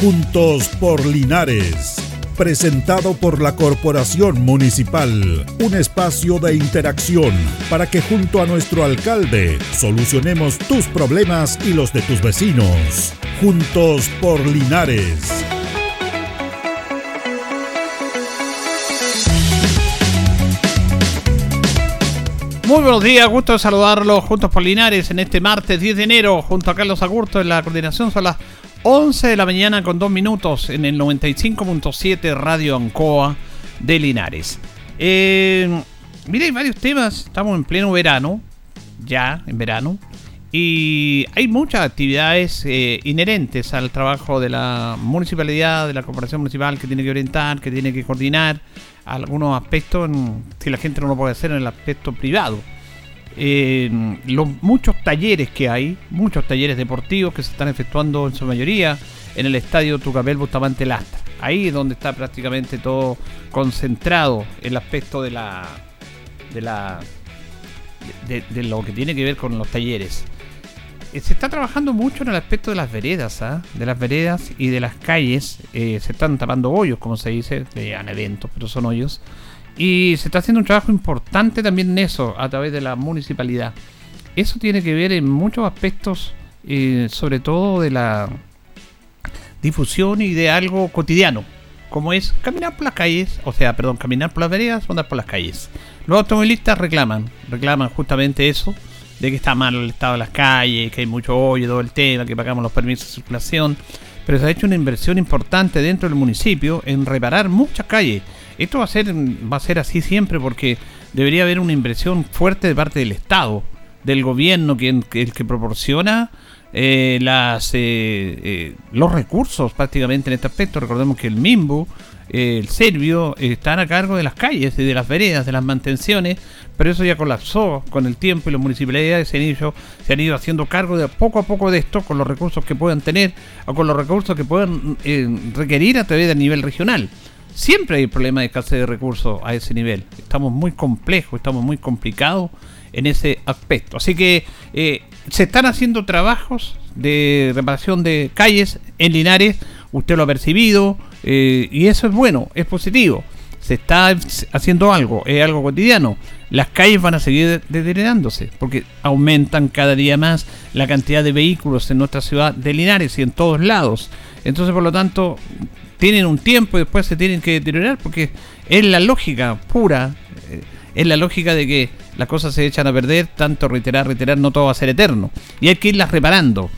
Juntos por Linares. Presentado por la Corporación Municipal, un espacio de interacción para que junto a nuestro alcalde solucionemos tus problemas y los de tus vecinos. Juntos por Linares. Muy buenos días, gusto de saludarlos juntos por Linares en este martes 10 de enero, junto a Carlos Agurto en la coordinación. Son las 11 de la mañana con 2 minutos en el 95.7 Radio Ancoa de Linares. Eh, hay varios temas, estamos en pleno verano, ya en verano, y hay muchas actividades eh, inherentes al trabajo de la municipalidad, de la corporación municipal que tiene que orientar, que tiene que coordinar algunos aspectos, si la gente no lo puede hacer en el aspecto privado. Eh, los muchos talleres que hay, muchos talleres deportivos que se están efectuando en su mayoría en el estadio Tucapel Bustamante Lastra. Ahí es donde está prácticamente todo concentrado el aspecto de la de la de, lo que tiene que ver con los talleres. Eh, se está trabajando mucho en el aspecto de las veredas, ¿ah? de las veredas y de las calles. Eh, se están tapando hoyos, como se dice, vean eventos, pero son hoyos. Y se está haciendo un trabajo importante también en eso, a través de la municipalidad. Eso tiene que ver en muchos aspectos, eh, sobre todo de la difusión y de algo cotidiano, como es caminar por las calles, o sea, perdón, caminar por las veredas o andar por las calles. Los automovilistas reclaman, reclaman justamente eso de que está mal el estado de las calles, que hay mucho hoyo, todo el tema, que pagamos los permisos de circulación. Pero se ha hecho una inversión importante dentro del municipio en reparar muchas calles. Esto va a ser, va a ser así siempre porque debería haber una inversión fuerte de parte del Estado, del gobierno, que, el que proporciona eh, las, eh, eh, los recursos prácticamente en este aspecto. Recordemos que el MIMBU el serbio están a cargo de las calles y de las veredas, de las mantenciones, pero eso ya colapsó con el tiempo y las municipalidades se han, se han ido haciendo cargo de poco a poco de esto con los recursos que puedan tener o con los recursos que puedan eh, requerir a través del nivel regional. Siempre hay problema de escasez de recursos a ese nivel. Estamos muy complejos, estamos muy complicados en ese aspecto. Así que eh, se están haciendo trabajos de reparación de calles en Linares, usted lo ha percibido, eh, y eso es bueno, es positivo. Se está haciendo algo, es algo cotidiano. Las calles van a seguir deteriorándose porque aumentan cada día más la cantidad de vehículos en nuestra ciudad de Linares y en todos lados. Entonces, por lo tanto, tienen un tiempo y después se tienen que deteriorar porque es la lógica pura, eh, es la lógica de que las cosas se echan a perder, tanto reiterar, reiterar, no todo va a ser eterno. Y hay que irlas reparando.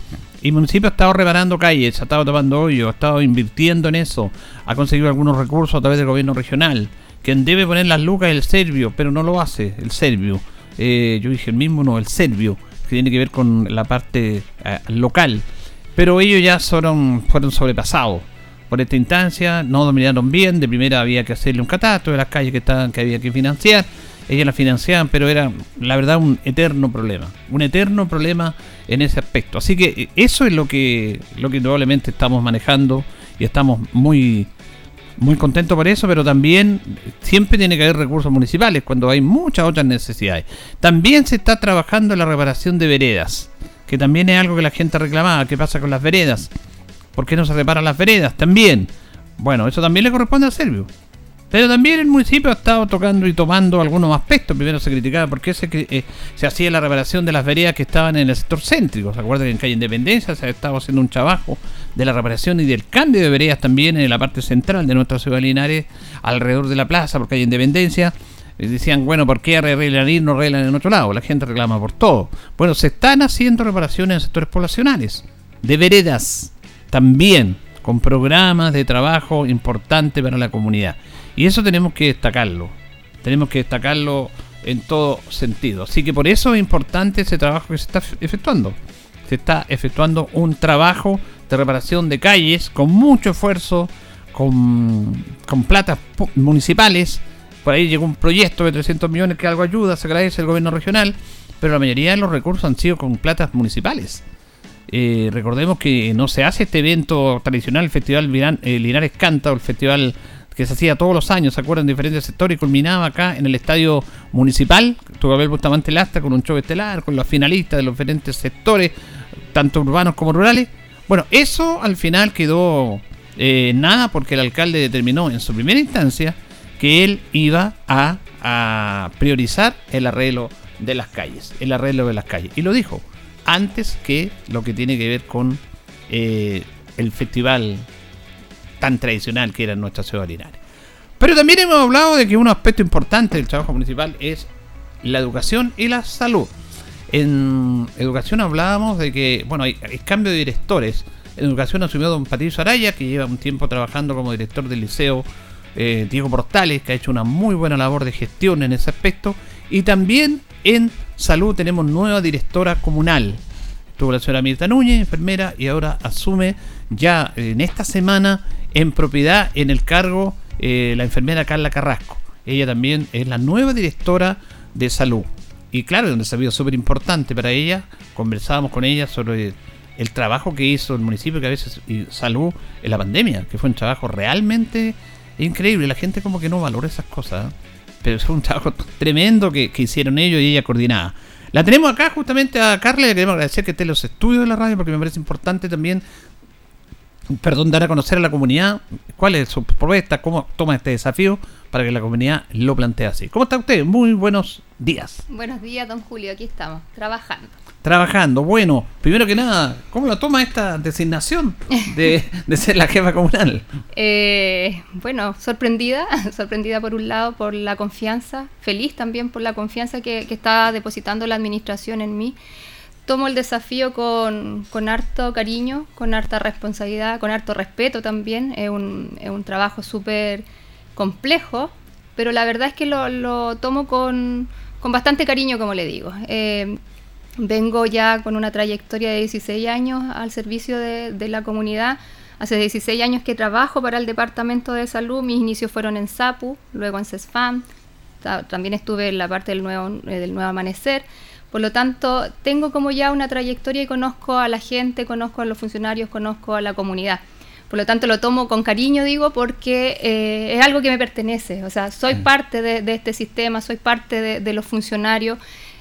El municipio ha estado reparando calles, ha estado tapando hoyos, ha estado invirtiendo en eso, ha conseguido algunos recursos a través del gobierno regional. Quien debe poner las lucas es el serbio, pero no lo hace, el serbio. Eh, yo dije el mismo, no, el serbio, que tiene que ver con la parte eh, local. Pero ellos ya fueron, fueron sobrepasados por esta instancia, no dominaron bien, de primera había que hacerle un catastro de las calles que, estaban, que había que financiar ellas la financiaban, pero era la verdad un eterno problema, un eterno problema en ese aspecto. Así que eh, eso es lo que lo que probablemente estamos manejando y estamos muy muy contentos por eso, pero también siempre tiene que haber recursos municipales cuando hay muchas otras necesidades. También se está trabajando en la reparación de veredas, que también es algo que la gente reclamaba, ¿qué pasa con las veredas? ¿Por qué no se reparan las veredas? También. Bueno, eso también le corresponde al Servio. Pero también el municipio ha estado tocando y tomando algunos aspectos. Primero se criticaba porque se, eh, se hacía la reparación de las veredas que estaban en el sector céntrico. ¿Se acuerdan que en calle Independencia se ha estado haciendo un trabajo de la reparación y del cambio de veredas también en la parte central de nuestra ciudad de Linares, alrededor de la plaza, por calle Independencia? decían, bueno, ¿por qué arreglan y no arreglan en otro lado? La gente reclama por todo. Bueno, se están haciendo reparaciones en sectores poblacionales, de veredas, también, con programas de trabajo importantes para la comunidad. Y eso tenemos que destacarlo. Tenemos que destacarlo en todo sentido. Así que por eso es importante ese trabajo que se está efectuando. Se está efectuando un trabajo de reparación de calles con mucho esfuerzo, con, con platas municipales. Por ahí llegó un proyecto de 300 millones que algo ayuda, se agradece el gobierno regional, pero la mayoría de los recursos han sido con platas municipales. Eh, recordemos que no se hace este evento tradicional, el Festival eh, Linares Canta o el Festival que se hacía todos los años, ¿se acuerdan? En diferentes sectores y culminaba acá en el estadio municipal, ver Bustamante Lastra, con un show estelar, con los finalistas de los diferentes sectores, tanto urbanos como rurales. Bueno, eso al final quedó eh, nada porque el alcalde determinó en su primera instancia que él iba a, priorizar el arreglo de las calles, el arreglo de las calles. Y lo dijo antes que lo que tiene que ver con eh, el festival tan tradicional que era nuestra ciudad de Pero también hemos hablado de que un aspecto importante del trabajo municipal es la educación y la salud. En educación hablábamos de que, bueno, hay, cambio de directores. En educación asumió don Patricio Araya, que lleva un tiempo trabajando como director del liceo eh, Diego Portales, que ha hecho una muy buena labor de gestión en ese aspecto. Y también en salud tenemos nueva directora comunal. Tuvo la señora Mirta Núñez, enfermera, y ahora asume ya en esta semana en propiedad en el cargo eh, la enfermera Carla Carrasco. Ella también es la nueva directora de salud. Y claro, un desafío súper importante para ella. Conversábamos con ella sobre el trabajo que hizo el municipio, que a veces salud en la pandemia, que fue un trabajo realmente increíble. La gente como que no valora esas cosas, ¿eh? pero fue un trabajo tremendo que, hicieron ellos y ella coordinaba. La tenemos acá justamente a Carla, le queremos agradecer que esté en los estudios de la radio porque me parece importante también perdón, dar a conocer a la comunidad cuál es su propuesta, cómo toma este desafío para que la comunidad lo plantee así. ¿Cómo está usted? Muy buenos días. Buenos días, don Julio, aquí estamos, trabajando. Trabajando, bueno, primero que nada, ¿cómo lo toma esta designación de, ser la jefa comunal? Eh, bueno, sorprendida, sorprendida por un lado por la confianza, feliz también por la confianza que, que está depositando la administración en mí tomo el desafío con, harto cariño, con harta responsabilidad, con harto respeto también. Es un, es un trabajo súper complejo, pero la verdad es que lo, tomo con, bastante cariño, como le digo. Eh, vengo ya con una trayectoria de 16 años al servicio de, la comunidad. Hace 16 años que trabajo para el Departamento de Salud. Mis inicios fueron en SAPU, luego en CESFAM. También estuve en la parte del nuevo, eh, del nuevo amanecer. Por lo tanto, tengo como ya una trayectoria y conozco a la gente, conozco a los funcionarios, conozco a la comunidad. Por lo tanto, lo tomo con cariño, digo, porque eh, es algo que me pertenece. O sea, soy mm. parte de, este sistema, soy parte de, los funcionarios.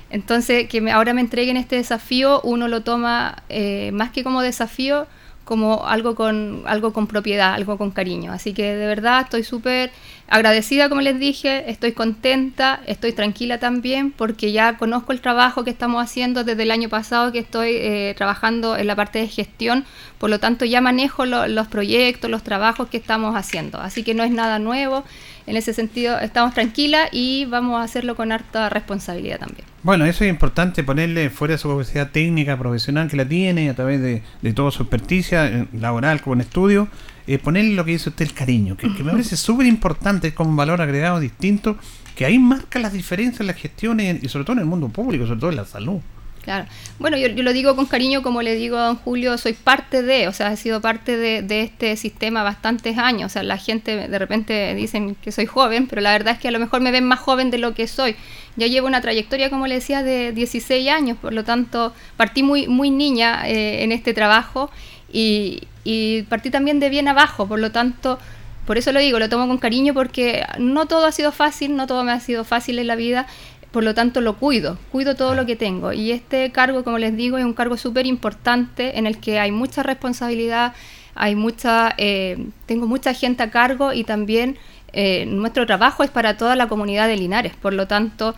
Entonces, que ahora me entreguen este desafío, uno lo toma eh, más que como desafío, como algo con, algo con propiedad, algo con cariño. Así que de verdad estoy súper agradecida, como les dije, estoy contenta, estoy tranquila también, porque ya conozco el trabajo que estamos haciendo desde el año pasado que estoy eh, trabajando en la parte de gestión, por lo tanto ya manejo los proyectos, los trabajos que estamos haciendo. Así que no es nada nuevo en ese sentido estamos tranquilas y vamos a hacerlo con harta responsabilidad también. Bueno, eso es importante, ponerle fuera su capacidad técnica, profesional que la tiene, a través de, de toda su experticia eh, laboral como en estudio, eh, ponerle lo que dice usted el cariño, que, me parece súper importante como un valor agregado distinto, que ahí marca las diferencias en las gestiones y sobre todo en el mundo público, sobre todo en la salud. Claro. Bueno, yo, lo digo con cariño, como le digo a don Julio, soy parte de, o sea, he sido parte de, este sistema bastantes años. O sea, la gente de repente dicen que soy joven, pero la verdad es que a lo mejor me ven más joven de lo que soy. Ya llevo una trayectoria, como le decía, de 16 años, por lo tanto, partí muy, muy niña eh, en este trabajo y, y partí también de bien abajo, por lo tanto, por eso lo digo, lo tomo con cariño porque no todo ha sido fácil, no todo me ha sido fácil en la vida por lo tanto lo cuido, cuido todo lo que tengo. Y este cargo, como les digo, es un cargo súper importante en el que hay mucha responsabilidad, hay mucha, eh, tengo mucha gente a cargo y también eh, nuestro trabajo es para toda la comunidad de Linares. Por lo tanto,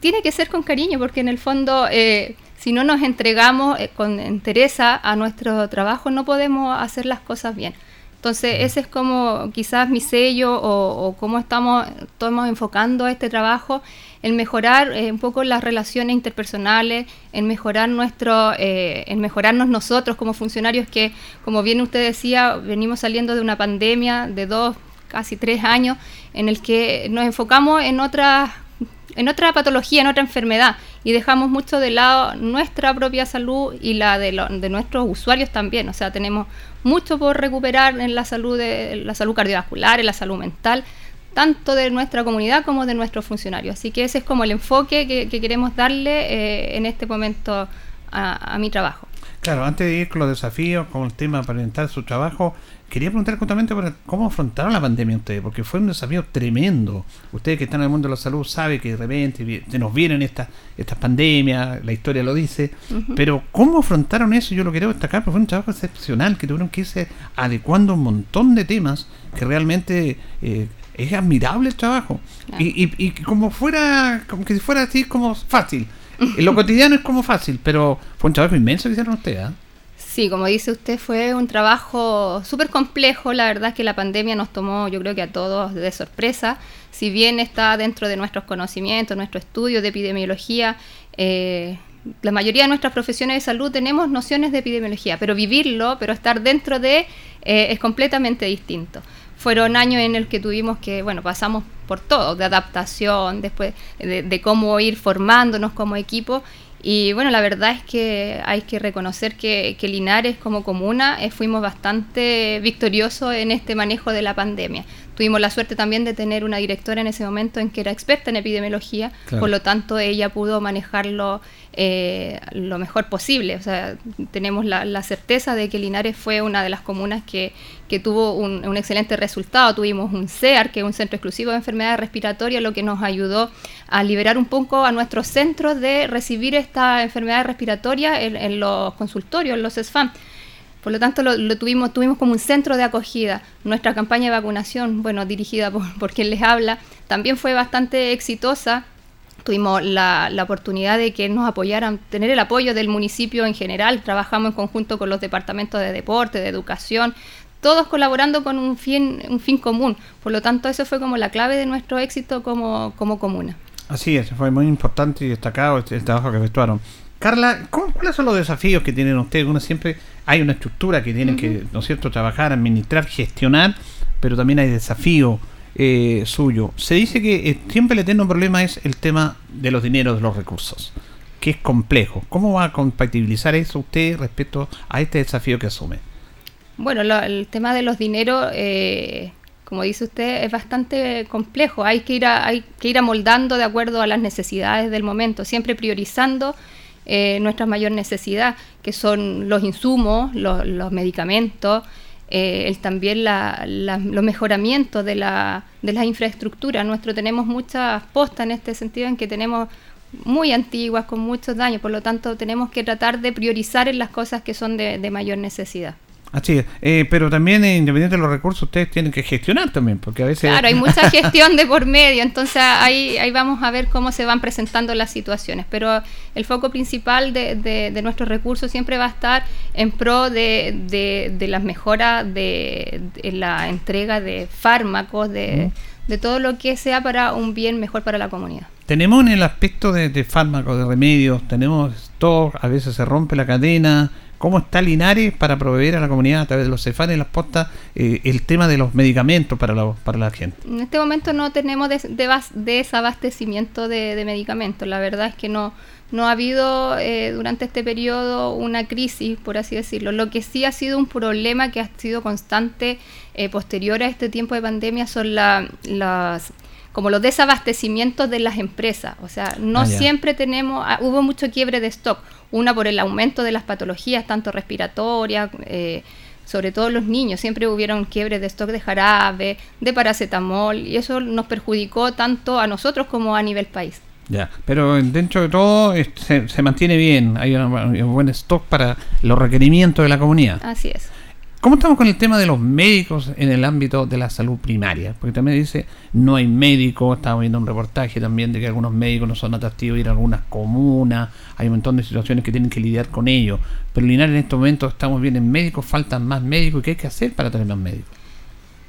tiene que ser con cariño, porque en el fondo, eh, si no nos entregamos con entereza a nuestro trabajo, no podemos hacer las cosas bien. Entonces, ese es como quizás mi sello o, o cómo estamos, estamos enfocando este trabajo en mejorar eh, un poco las relaciones interpersonales, en mejorar nuestro, eh, en mejorarnos nosotros como funcionarios que, como bien usted decía, venimos saliendo de una pandemia de dos, casi tres años, en el que nos enfocamos en otra, en otra patología, en otra enfermedad, y dejamos mucho de lado nuestra propia salud y la de, de nuestros usuarios también. O sea, tenemos mucho por recuperar en la salud, de, la salud cardiovascular, en la salud mental tanto de nuestra comunidad como de nuestros funcionarios. Así que ese es como el enfoque que, queremos darle eh, en este momento a, mi trabajo. Claro, antes de ir con los desafíos, con el tema para orientar su trabajo, quería preguntar justamente cómo afrontaron la pandemia ustedes, porque fue un desafío tremendo. Ustedes que están en el mundo de la salud saben que de repente se nos vienen estas estas pandemias, la historia lo dice, pero cómo afrontaron eso, yo lo quiero destacar, porque fue un trabajo excepcional, que tuvieron que irse adecuando un montón de temas que realmente eh, es admirable el trabajo. Y, y, y como fuera, como que fuera así como fácil en lo cotidiano es como fácil, pero fue un trabajo inmenso que hicieron ustedes. ¿eh? Sí, como dice usted, fue un trabajo súper complejo. La verdad es que la pandemia nos tomó, yo creo que a todos de sorpresa. Si bien está dentro de nuestros conocimientos, nuestro estudio de epidemiología, eh, la mayoría de nuestras profesiones de salud tenemos nociones de epidemiología, pero vivirlo, pero estar dentro de, eh, es completamente distinto fueron años en el que tuvimos que, bueno, pasamos por todo, de adaptación, después de, cómo ir formándonos como equipo. Y bueno, la verdad es que hay que reconocer que, que Linares como comuna eh, fuimos bastante victoriosos en este manejo de la pandemia. Tuvimos la suerte también de tener una directora en ese momento en que era experta en epidemiología, por lo tanto ella pudo manejarlo eh, lo mejor posible. O sea, tenemos la, certeza de que Linares fue una de las comunas que, tuvo un, excelente resultado. Tuvimos un CEAR, que es un centro exclusivo de enfermedades respiratorias, lo que nos ayudó a liberar un poco a nuestros centros de recibir esta enfermedad respiratoria en, en los consultorios, en los SFAM. Por lo tanto, lo, tuvimos, tuvimos como un centro de acogida. Nuestra campaña de vacunación, bueno, dirigida por, quien les habla, también fue bastante exitosa. Tuvimos la, oportunidad de que nos apoyaran, tener el apoyo del municipio en general. Trabajamos en conjunto con los departamentos de deporte, de educación, todos colaborando con un fin, un fin común. Por lo tanto, eso fue como la clave de nuestro éxito como, como comuna. Así es, fue muy importante y destacado el trabajo que efectuaron. Carla, ¿cuáles son los desafíos que tienen ustedes? Uno siempre hay una estructura que tienen que, ¿no es cierto?, trabajar, administrar, gestionar, pero también hay desafío eh, suyo. Se dice que eh, siempre el eterno problema es el tema de los dineros, de los recursos, que es complejo. ¿Cómo va a compatibilizar eso usted respecto a este desafío que asume? Bueno, el tema de los dineros, eh, como dice usted, es bastante complejo. Hay que ir hay que ir amoldando de acuerdo a las necesidades del momento, siempre priorizando eh, nuestra mayor necesidad, que son los insumos, los, medicamentos, eh, el, también los mejoramientos de la, de las infraestructuras. Nuestro tenemos muchas postas en este sentido en que tenemos muy antiguas, con muchos daños, por lo tanto tenemos que tratar de priorizar en las cosas que son de mayor necesidad. Así es, eh, pero también eh, independiente de los recursos ustedes tienen que gestionar también, porque a veces... Claro, hay mucha gestión de por medio, entonces ahí, ahí vamos a ver cómo se van presentando las situaciones, pero el foco principal de, de, nuestros recursos siempre va a estar en pro de, de, las mejoras de, la entrega de fármacos, de, de todo lo que sea para un bien mejor para la comunidad. Tenemos en el aspecto de, fármacos, de remedios, tenemos todo, a veces se rompe la cadena, cómo está Linares para proveer a la comunidad a través de los cefanes y las postas eh, el tema de los medicamentos para la, para la gente. En este momento no tenemos desabastecimiento de, medicamentos. La verdad es que no, no ha habido eh, durante este periodo una crisis, por así decirlo. Lo que sí ha sido un problema que ha sido constante eh, posterior a este tiempo de pandemia son las como los desabastecimientos de las empresas. O sea, no ah, siempre tenemos, ah, hubo mucho quiebre de stock. Una por el aumento de las patologías, tanto respiratorias, eh, sobre todo los niños. Siempre hubieron quiebres de stock de jarabe, de paracetamol, y eso nos perjudicó tanto a nosotros como a nivel país. Ya, pero dentro de todo se, se mantiene bien, hay un buen stock para los requerimientos de la comunidad. Así es. ¿Cómo estamos con el tema de los médicos en el ámbito de la salud primaria? Porque también dice, no hay médicos, estamos viendo un reportaje también de que algunos médicos no son atractivos ir a algunas comunas, hay un montón de situaciones que tienen que lidiar con ello. Pero en en estos momentos estamos bien en médicos, faltan más médicos, ¿qué hay que hacer para tener más médicos?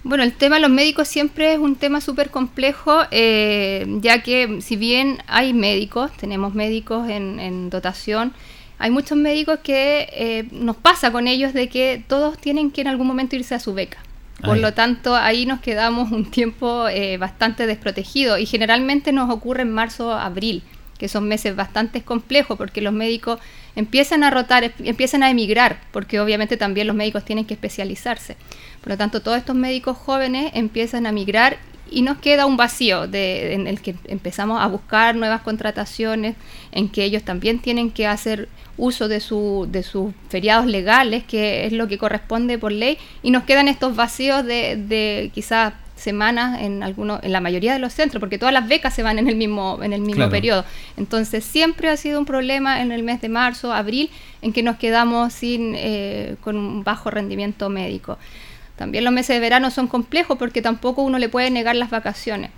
Bueno, el tema de los médicos siempre es un tema súper complejo, eh, ya que si bien hay médicos, tenemos médicos en dotación, hay muchos médicos que eh, nos pasa con ellos de que todos tienen que en algún momento irse a su beca. Por lo tanto, ahí nos quedamos un tiempo eh, bastante desprotegidos y generalmente nos ocurre en marzo, abril, que son meses bastante complejos porque los médicos empiezan a rotar, empiezan a emigrar, porque obviamente también los médicos tienen que especializarse. Por lo tanto, todos estos médicos jóvenes empiezan a migrar y nos queda un vacío de, en el que empezamos a buscar nuevas contrataciones, en que ellos también tienen que hacer uso de, su, de sus feriados legales, que es lo que corresponde por ley, y nos quedan estos vacíos de, de quizás semanas en algunos, en la mayoría de los centros, porque todas las becas se van en el mismo, en el mismo periodo. Entonces siempre ha sido un problema en el mes de marzo, abril, en que nos quedamos sin eh, con un bajo rendimiento médico. También los meses de verano son complejos porque tampoco uno le puede negar las vacaciones.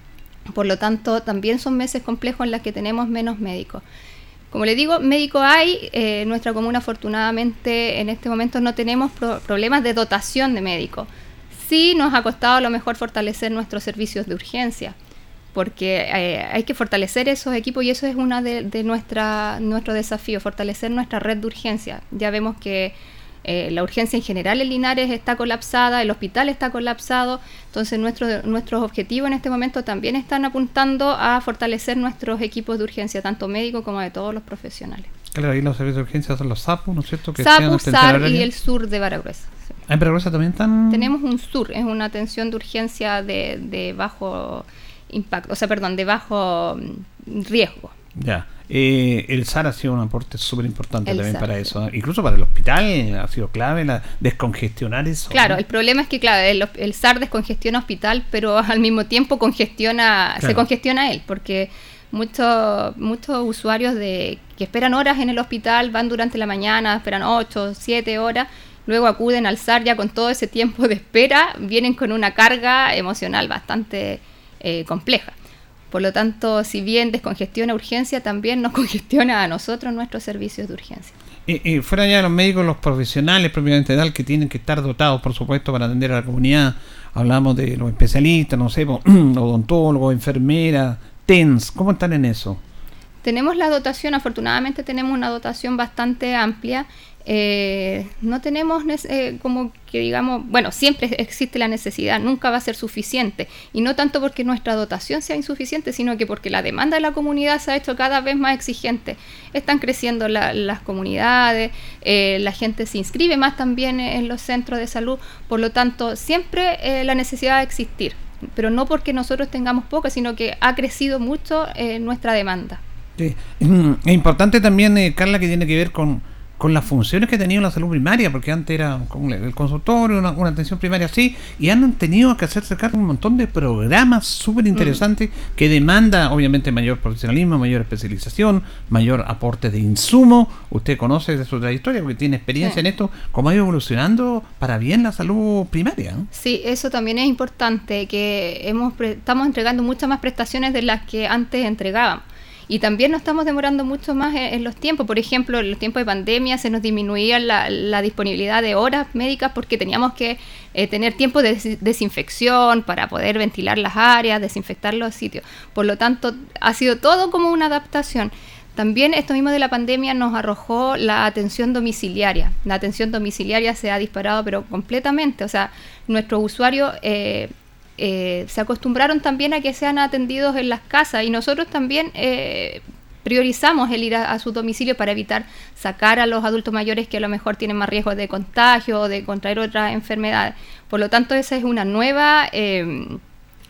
Por lo tanto, también son meses complejos en los que tenemos menos médicos. Como le digo, médico hay, eh, nuestra comuna afortunadamente en este momento no tenemos problemas de dotación de médicos. Sí nos ha costado a lo mejor fortalecer nuestros servicios de urgencia, porque eh, hay que fortalecer esos equipos y eso es uno de, de nuestra, nuestro desafío, fortalecer nuestra red de urgencia. Ya vemos que eh, la urgencia en general en Linares está colapsada, el hospital está colapsado, entonces nuestro, nuestros objetivos en este momento también están apuntando a fortalecer nuestros equipos de urgencia, tanto médicos como de todos los profesionales. Claro, ahí los servicios de urgencia son los SAPU, ¿no es cierto? Que SAPU, SAR y el sur de Baragruesa. ¿En Baragruesa también están...? Tenemos un sur, es una atención de urgencia de, de bajo impacto, o sea, perdón, de bajo mm, riesgo. Ya. Eh, el SAR ha sido un aporte súper importante también para eso, incluso para el hospital ha sido clave la, descongestionar eso. Claro, el problema es que claro, el, SAR descongestiona hospital, pero al mismo tiempo congestiona, se congestiona él, porque muchos muchos usuarios de que esperan horas en el hospital van durante la mañana, esperan 8, 7 horas, luego acuden al SAR ya con todo ese tiempo de espera, vienen con una carga emocional bastante eh, compleja. Por lo tanto, si bien descongestiona urgencia, también nos congestiona a nosotros nuestros servicios de urgencia. Y, fuera ya los médicos, los profesionales propiamente tal, que tienen que estar dotados, por supuesto, para atender a la comunidad. Hablamos de los especialistas, no sé, odontólogos, enfermeras, TENS, ¿cómo están en eso? Tenemos la dotación, afortunadamente tenemos una dotación bastante amplia eh, no tenemos eh, como que digamos, bueno, siempre existe la necesidad, nunca va a ser suficiente, y no tanto porque nuestra dotación sea insuficiente, sino que porque la demanda de la comunidad se ha hecho cada vez más exigente. Están creciendo las comunidades, eh, la gente se inscribe más también en los centros de salud, por lo tanto, siempre la necesidad a existir, pero no porque nosotros tengamos poco, sino que ha crecido mucho nuestra demanda. Es importante también, Carla, que tiene que ver con con las funciones que tenía la salud primaria, porque antes era el consultorio, una, atención primaria así, y han tenido que hacerse cargo de un montón de programas súper interesantes mm. que demanda obviamente mayor profesionalismo, mayor especialización, mayor aporte de insumo. Usted conoce de su trayectoria porque tiene experiencia en esto, cómo ha ido evolucionando para bien la salud primaria. Sí, eso también es importante, que hemos estamos entregando muchas más prestaciones de las que antes entregábamos. Y también nos estamos demorando mucho más en, los tiempos. Por ejemplo, en los tiempos de pandemia se nos disminuía la, disponibilidad de horas médicas porque teníamos que eh, tener tiempo de desinfección para poder ventilar las áreas, desinfectar los sitios. Por lo tanto, ha sido todo como una adaptación. También esto mismo de la pandemia nos arrojó la atención domiciliaria. La atención domiciliaria se ha disparado, pero completamente. O sea, nuestros usuarios eh, eh, se acostumbraron también a que sean atendidos en las casas y nosotros también eh, priorizamos el ir a, su domicilio para evitar sacar a los adultos mayores que a lo mejor tienen más riesgo de contagio o de contraer otras enfermedades. Por lo tanto, esa es una nueva em,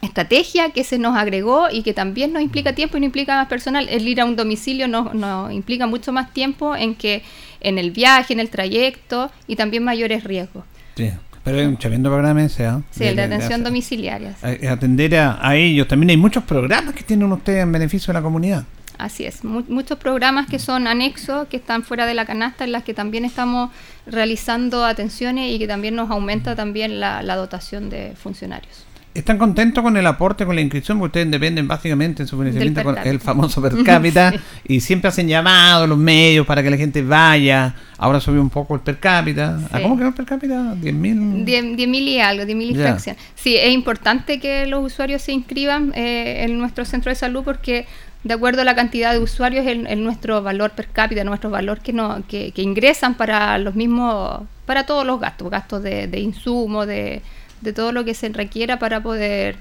estrategia que se nos agregó y que también nos implica tiempo y no implica más personal. El ir a un domicilio nos, nos implica mucho más tiempo en que en el viaje, en el trayecto y también mayores riesgos. Sí. Pero es un tremendo programa ese, ¿ah? Sí, el de, atención domiciliaria. Atender a, ellos. También hay muchos programas que tienen ustedes en beneficio de la comunidad. Así es, muchos programas que son anexos, que están fuera de la canasta, en las que también estamos realizando atenciones y que también nos aumenta también la dotación de funcionarios. ¿Están contentos con el aporte, con la inscripción? Porque ustedes dependen básicamente en su financiamiento con el famoso per cápita y siempre hacen llamados los medios para que la gente vaya. Ahora subió un poco el per cápita. ¿A cómo quedó el per cápita? ¿10 mil? 10 mil y algo, 10 mil y fracción. Sí, es importante que los usuarios se inscriban eh, en nuestro centro de salud porque de acuerdo a la cantidad de usuarios en, nuestro valor per cápita, nuestro valor que, no, que, ingresan para los mismos, para todos los gastos, gastos de, de insumo, de de todo lo que se requiera para poder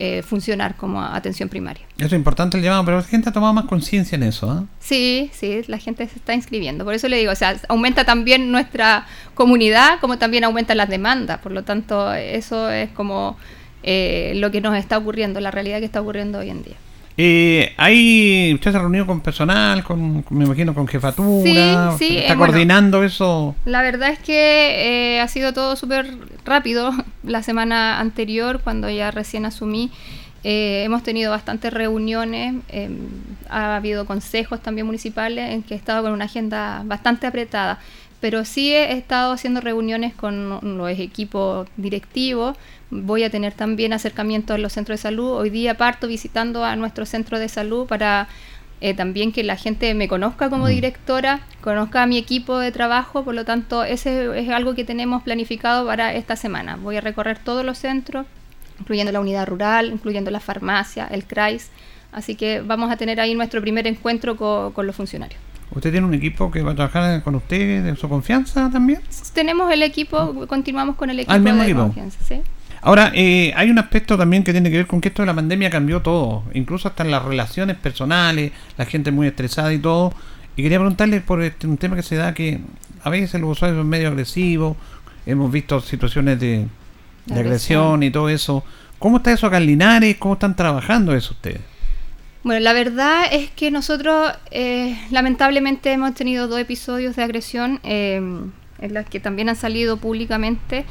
eh, funcionar como atención primaria. Eso es importante el llamado, pero la gente ha tomado más conciencia en eso. ¿eh? Sí, sí, la gente se está inscribiendo. Por eso le digo, o sea, aumenta también nuestra comunidad, como también aumentan las demandas. Por lo tanto, eso es como eh, lo que nos está ocurriendo, la realidad que está ocurriendo hoy en día. Eh, hay, ¿Usted se ha reunido con personal, con, me imagino con jefatura? Sí, sí. ¿Está coordinando eso? La verdad es que ha sido todo súper rápido. La semana anterior, cuando ya recién asumí, eh, hemos tenido bastantes reuniones, em, ha habido consejos también municipales en que he estado con una agenda bastante apretada, pero sí he estado haciendo reuniones con los equipos directivos, voy a tener también acercamientos en los centros de salud, hoy día parto visitando a nuestro centro de salud para eh, también que la gente me conozca como mm. directora, conozca a mi equipo de trabajo, por lo tanto, ese es algo que tenemos planificado para esta semana. Voy a recorrer todos los centros, incluyendo la unidad rural, incluyendo la farmacia, el CRAIS. Así que vamos a tener ahí nuestro primer encuentro con, los funcionarios. ¿Usted tiene un equipo que va a trabajar con usted de su confianza también? Tenemos el equipo, continuamos con el equipo de confianza, ¿sí? Ahora, eh, hay un aspecto también que tiene que ver con que esto de la pandemia cambió todo, incluso hasta en las relaciones personales, la gente muy estresada y todo. Y quería preguntarle por este, un tema que se da que a veces los usuarios son medio agresivos, hemos visto situaciones de, de agresión y todo eso. ¿Cómo está eso acá en Linares? ¿Cómo están trabajando eso ustedes? Bueno, la verdad es que nosotros eh, lamentablemente hemos tenido dos episodios de agresión eh, en los que también han salido públicamente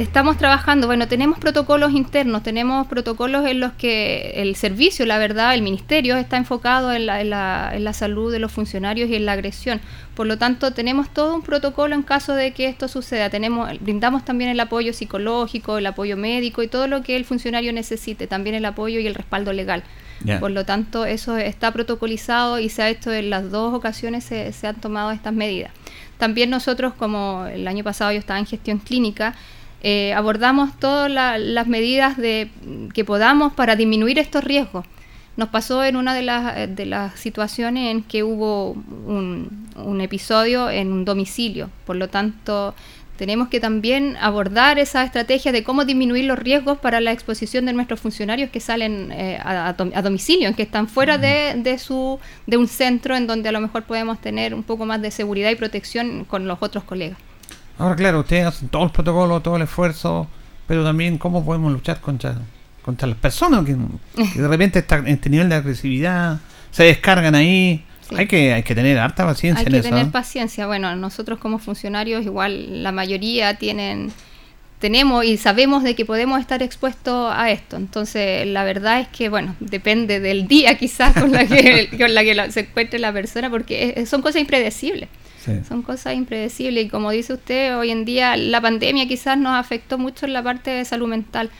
estamos trabajando, bueno, tenemos protocolos internos, tenemos protocolos en los que el servicio, la verdad, el ministerio está enfocado en la, en la, en la salud de los funcionarios y en la agresión. Por lo tanto, tenemos todo un protocolo en caso de que esto suceda. Tenemos, brindamos también el apoyo psicológico, el apoyo médico y todo lo que el funcionario necesite, también el apoyo y el respaldo legal. Por lo tanto, eso está protocolizado y se ha hecho en las dos ocasiones se, se han tomado estas medidas. También nosotros, como el año pasado yo estaba en gestión clínica, eh, abordamos todas las medidas de, que podamos para disminuir estos riesgos. Nos pasó en una de las, de las situaciones en que hubo un, un episodio en un domicilio, por lo tanto tenemos que también abordar esa estrategia de cómo disminuir los riesgos para la exposición de nuestros funcionarios que salen eh, a, a, domicilio, que están fuera de, de, su, de un centro en donde a lo mejor podemos tener un poco más de seguridad y protección con los otros colegas. Ahora, claro, ustedes hacen todo el protocolo, todo el esfuerzo, pero también cómo podemos luchar contra, contra las personas que, de repente están en este nivel de agresividad, se descargan ahí. Hay, que, hay que tener harta paciencia hay que tener paciencia. Bueno, nosotros como funcionarios, igual la mayoría tienen tenemos y sabemos de que podemos estar expuestos a esto. Entonces, la verdad es que, bueno, depende del día quizás con la que, con la que se encuentre la persona, porque son cosas impredecibles. Son cosas impredecibles. Y como dice usted, hoy en día la pandemia quizás nos afectó mucho en la parte de salud mental.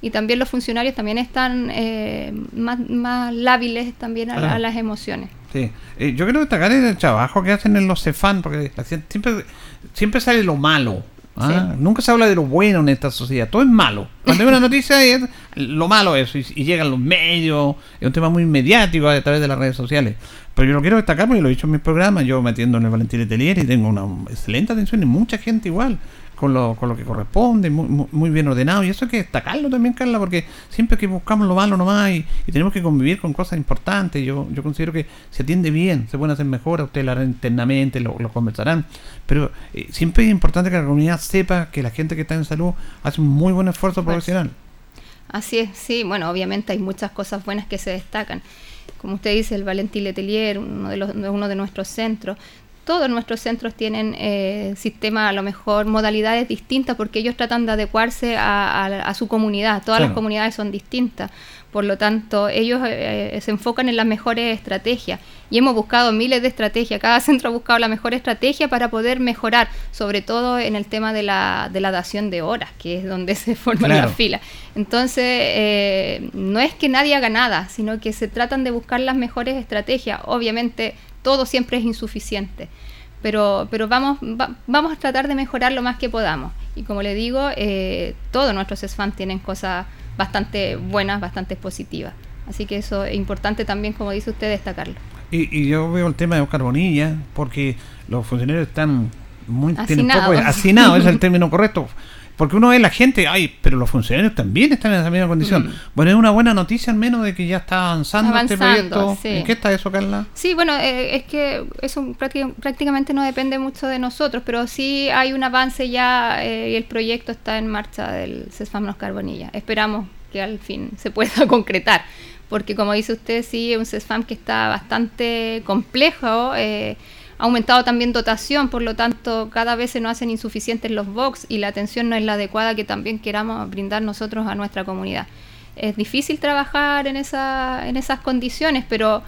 Y también los funcionarios también están eh, más, más lábiles también a, las emociones. Sí, eh, yo quiero destacar el trabajo que hacen en los CEFAN, porque siempre, siempre sale lo malo. ¿Ah? Nunca se habla de lo bueno en esta sociedad, todo es malo. Cuando hay una noticia es lo malo eso, y, y llegan los medios, es un tema muy mediático a través de las redes sociales. Pero yo lo quiero destacar porque lo he dicho en mis programas. Yo me atiendo en el Valentín Letelier y tengo una excelente atención y mucha gente igual, con lo, con lo que corresponde, muy, muy, bien ordenado. Y eso hay que destacarlo también, Carla, porque siempre que buscamos lo malo nomás y, y tenemos que convivir con cosas importantes. Yo, yo considero que se atiende bien, se pueden hacer mejor. Ustedes lo harán internamente, lo, lo conversarán. Pero eh, siempre es importante que la comunidad sepa que la gente que está en salud hace un muy buen esfuerzo pues, profesional. Así es, sí. Bueno, obviamente hay muchas cosas buenas que se destacan como usted dice, el Valentín Letelier, uno de, los, uno de nuestros centros. Todos nuestros centros tienen eh, sistemas, a lo mejor modalidades distintas, porque ellos tratan de adecuarse a, su comunidad. Todas las comunidades son distintas. Por lo tanto, ellos eh, eh, se enfocan en las mejores estrategias y hemos buscado miles de estrategias. Cada centro ha buscado la mejor estrategia para poder mejorar, sobre todo en el tema de la, de la dación de horas, que es donde se forma la fila. Entonces, eh, no es que nadie haga nada, sino que se tratan de buscar las mejores estrategias. Obviamente, todo siempre es insuficiente pero, pero vamos, vamos a tratar de mejorar lo más que podamos. Y como le digo, todos nuestros SFAN tienen cosas bastante buenas, bastante positivas. Así que eso es importante también, como dice usted, destacarlo. Y, yo veo el tema de Oscar Bonilla, porque los funcionarios están muy tienen poco hacinado es el término correcto porque uno ve la gente, ay, pero los funcionarios también están en esa misma condición. Mm. Bueno, es una buena noticia al menos de que ya está avanzando, este proyecto. ¿En qué está eso, Carla? Sí, bueno, eh, es que eso prácticamente no depende mucho de nosotros, pero sí hay un avance ya eh, y el proyecto está en marcha del CESFAM Los Carbonilla. Esperamos que al fin se pueda concretar, porque como dice usted, sí, es un CESFAM que está bastante complejo. Eh, ha aumentado también dotación, por lo tanto cada vez se nos hacen insuficientes los box y la atención no es la adecuada que también queramos brindar nosotros a nuestra comunidad. Es difícil trabajar en, esa, en esas condiciones, pero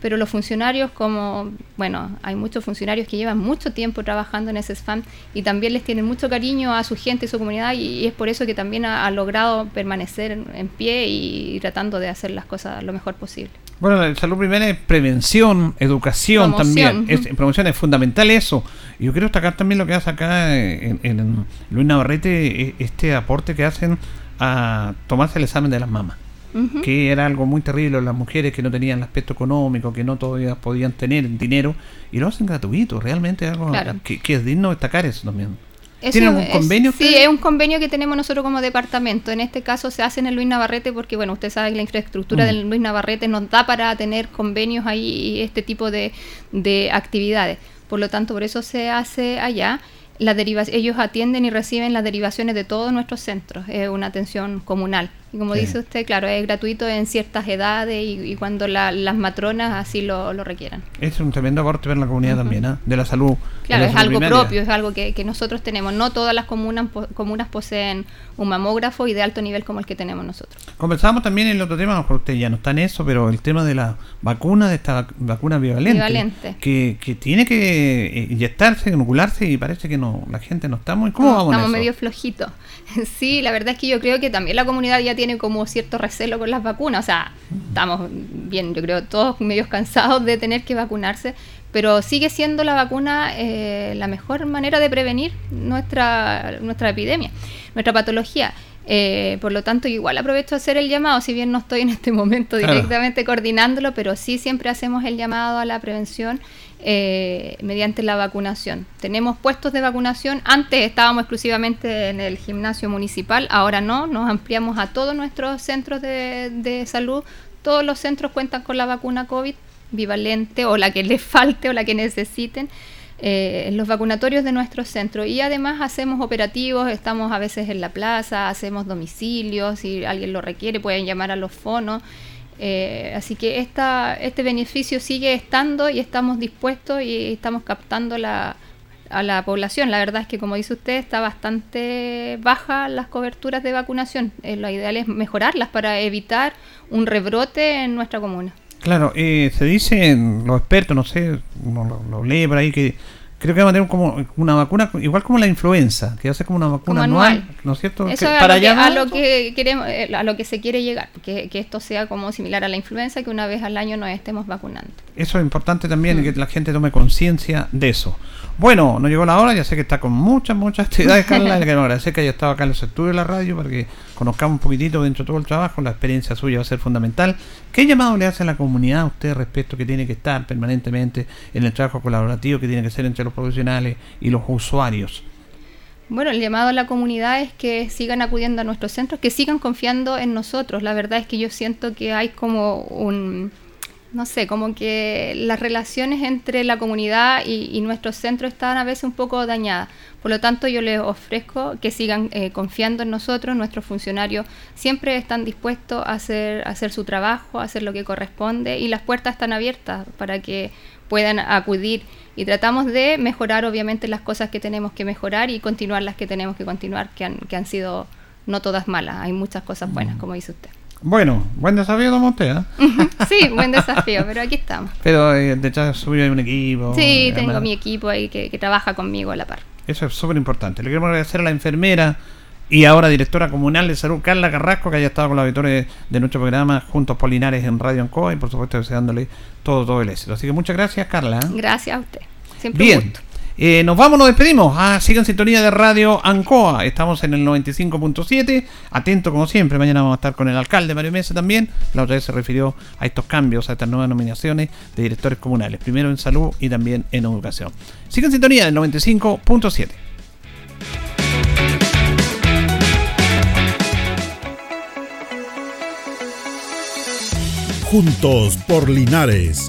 pero los funcionarios como, bueno, hay muchos funcionarios que llevan mucho tiempo trabajando en ese spam y también les tienen mucho cariño a su gente y su comunidad y, es por eso que también ha, logrado permanecer en, pie y, tratando de hacer las cosas lo mejor posible. Bueno, la salud primera es prevención, educación también. Es, promoción es fundamental eso. Y yo quiero destacar también lo que hace acá en, en Luis Navarrete, e, este aporte que hacen a tomarse el examen de las mamas que era algo muy terrible las mujeres que no tenían el aspecto económico, que no todavía podían tener dinero, y lo hacen gratuito, realmente algo que, es digno destacar eso también. ¿Tienen algún convenio? sí, es un convenio que tenemos nosotros como departamento. En este caso se hace en el Luis Navarrete porque, bueno, usted sabe que la infraestructura mm. del Luis Navarrete nos da para tener convenios ahí y este tipo de, de actividades. Por lo tanto, por eso se hace allá. La ellos atienden y reciben las derivaciones de todos nuestros centros. Es una atención comunal. Y como dice usted, claro, es gratuito en ciertas edades y, cuando las matronas así lo, requieran. Es un tremendo aporte para la comunidad también, ¿eh? de la salud. Claro, es algo propio, es algo que, nosotros tenemos. No todas las comunas, comunas poseen un mamógrafo y de alto nivel como el que tenemos nosotros. Conversábamos también en el otro tema, mejor usted ya no está en eso, pero el tema de la vacuna, de esta vacuna bivalente, Que, que tiene que eh, inyectarse, inocularse y parece que no la gente no está muy... ¿Cómo vamos Estamos medio flojitos. sí, la verdad es que yo creo que también la comunidad ya tiene como cierto recelo con las vacunas. O sea, estamos bien, yo creo, todos medios cansados de tener que vacunarse, pero sigue siendo la vacuna eh, la mejor manera de prevenir nuestra, nuestra epidemia, nuestra patología. Eh, por lo tanto, igual aprovecho a hacer el llamado, si bien no estoy en este momento directamente coordinándolo, pero sí siempre hacemos el llamado a la prevención eh, mediante la vacunación. Tenemos puestos de vacunación, antes estábamos exclusivamente en el gimnasio municipal, ahora no, nos ampliamos a todos nuestros centros de, salud, todos los centros cuentan con la vacuna COVID bivalente o la que les falte o la que necesiten. Eh, los vacunatorios de nuestro centro y además hacemos operativos, estamos a veces en la plaza, hacemos domicilios, si alguien lo requiere pueden llamar a los fonos. Eh, así que esta, este beneficio sigue estando y estamos dispuestos y estamos captando la, a la población. La verdad es que, como dice usted, está bastante baja las coberturas de vacunación. Eh, lo ideal es mejorarlas para evitar un rebrote en nuestra comuna. Claro, eh, se dicen los expertos, no sé, uno lo, lee por ahí, que creo que va a tener como una vacuna igual como la influenza, que va a ser como una vacuna anual, ¿no es cierto? Eso para a, lo que, a lo que queremos, eh, a lo que se quiere llegar, que, que, esto sea como similar a la influenza, que una vez al año nos estemos vacunando. Eso es importante también, mm. que la gente tome conciencia de eso. Bueno, nos llegó la hora, ya sé que está con muchas, muchas actividades, Carla. Le quiero agradecer que haya estado acá en los estudios de la radio para que conozcamos un poquitito dentro de todo el trabajo. La experiencia suya va a ser fundamental. ¿Qué llamado le hace a la comunidad a usted respecto que tiene que estar permanentemente en el trabajo colaborativo que tiene que ser entre los profesionales y los usuarios? Bueno, el llamado a la comunidad es que sigan acudiendo a nuestros centros, que sigan confiando en nosotros. La verdad es que yo siento que hay como un no sé, como que las relaciones entre la comunidad y, nuestros centros están a veces un poco dañadas. Por lo tanto, yo les ofrezco que sigan eh, confiando en nosotros. Nuestros funcionarios siempre están dispuestos a hacer, hacer su trabajo, a hacer lo que corresponde y las puertas están abiertas para que puedan acudir. Y tratamos de mejorar, obviamente, las cosas que tenemos que mejorar y continuar las que tenemos que continuar, que han, que han sido no todas malas. Hay muchas cosas buenas, mm. como dice usted. Bueno, buen desafío tomó usted, ¿eh? sí, buen desafío, pero aquí estamos. Pero eh, de hecho subir un equipo. Sí, tengo mi equipo ahí que, trabaja conmigo a la par. Eso es súper importante. Le queremos agradecer a la enfermera y ahora directora comunal de salud, Carla Carrasco, que haya estado con la auditores de nuestro programa Juntos Polinares en Radio Ancoa y por supuesto deseándole todo, todo el éxito. Así que muchas gracias, Carla. Gracias a usted. Siempre Bien. Eh, nos vamos, nos despedimos. Ah, sigan sintonía de Radio Ancoa. Estamos en el 95.7. Atento como siempre. Mañana vamos a estar con el alcalde Mario Mesa también. La otra vez se refirió a estos cambios, a estas nuevas nominaciones de directores comunales. Primero en salud y también en educación. Sigan sintonía del 95.7. Juntos por Linares